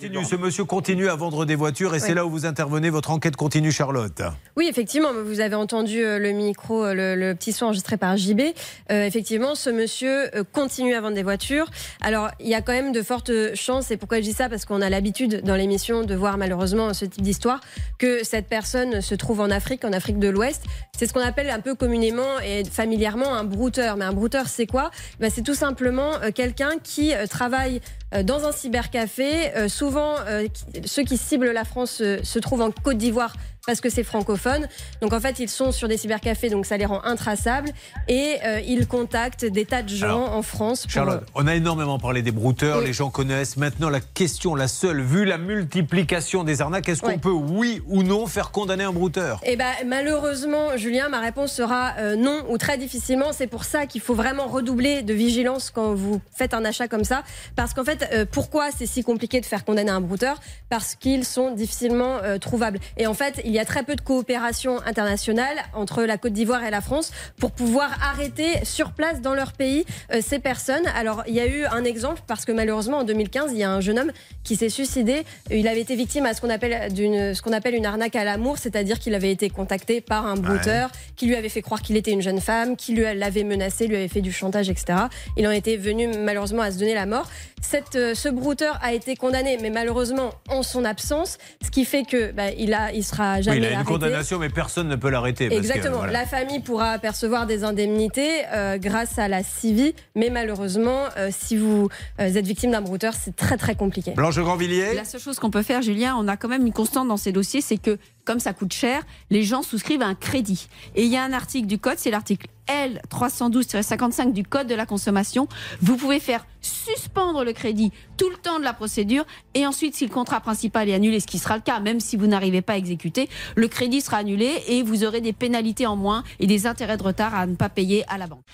ce monsieur continue à vendre des voitures et c'est là où vous intervenez, votre enquête continue, Charlotte. Oui, effectivement, vous avez entendu euh, le micro, euh, le, petit son enregistré par JB. Euh, effectivement, ce monsieur continue à vendre des voitures. Alors, il y a quand même de fortes chances, et pourquoi je dis ça? Parce qu'on a l'habitude dans l'émission de voir malheureusement ce type d'histoire, que cette personne se trouve en Afrique, en Afrique de l'Ouest. C'est ce qu'on appelle un peu communément et familièrement un brouteur. Mais un brouteur, c'est quoi? Ben, C'est tout simplement quelqu'un qui travaille dans un cybercafé, souvent ceux qui ciblent la France se trouvent en Côte d'Ivoire parce que c'est francophone. Donc en fait, ils sont sur des cybercafés, donc ça les rend intraçables. Et euh, ils contactent des tas de gens en France. Charlotte, on a énormément parlé des brouteurs, les gens connaissent. Maintenant, la question, la seule, vu la multiplication des arnaques, est-ce qu'on peut, oui ou non, faire condamner un brouteur? Eh ben, malheureusement, Julien, ma réponse sera euh, non ou très difficilement. C'est pour ça qu'il faut vraiment redoubler de vigilance quand vous faites un achat comme ça. Parce qu'en fait, euh, pourquoi c'est si compliqué de faire condamner un brouteur? Parce qu'ils sont difficilement trouvables. Et en fait, il y a très peu de coopération internationale entre la Côte d'Ivoire et la France pour pouvoir arrêter sur place dans leur pays euh, ces personnes. Alors, il y a eu un exemple parce que malheureusement, en 2015, il y a un jeune homme qui s'est suicidé. Il avait été victime à ce qu'on appelle une arnaque à l'amour, c'est-à-dire qu'il avait été contacté par un brouteur qui lui avait fait croire qu'il était une jeune femme, qui lui l'avait menacé, lui avait fait du chantage, etc. Il en était venu malheureusement à se donner la mort. Cette, euh, ce brouteur a été condamné, mais malheureusement en son absence, ce qui fait que bah, il, a, il sera oui, il a une condamnation, mais personne ne peut l'arrêter. Exactement. La famille pourra percevoir des indemnités euh, grâce à la CIVI, mais malheureusement, euh, si vous euh, êtes victime d'un brouteur, c'est très très compliqué. Blanche Grandvilliers. La seule chose qu'on peut faire, Julien, on a quand même une constante dans ces dossiers, c'est que comme ça coûte cher, les gens souscrivent à un crédit. Et il y a un article du code, c'est l'article L312-55 du Code de la consommation. Vous pouvez faire suspendre le crédit tout le temps de la procédure et ensuite, si le contrat principal est annulé, ce qui sera le cas, même si vous n'arrivez pas à exécuter, le crédit sera annulé et vous aurez des pénalités en moins et des intérêts de retard à ne pas payer à la banque.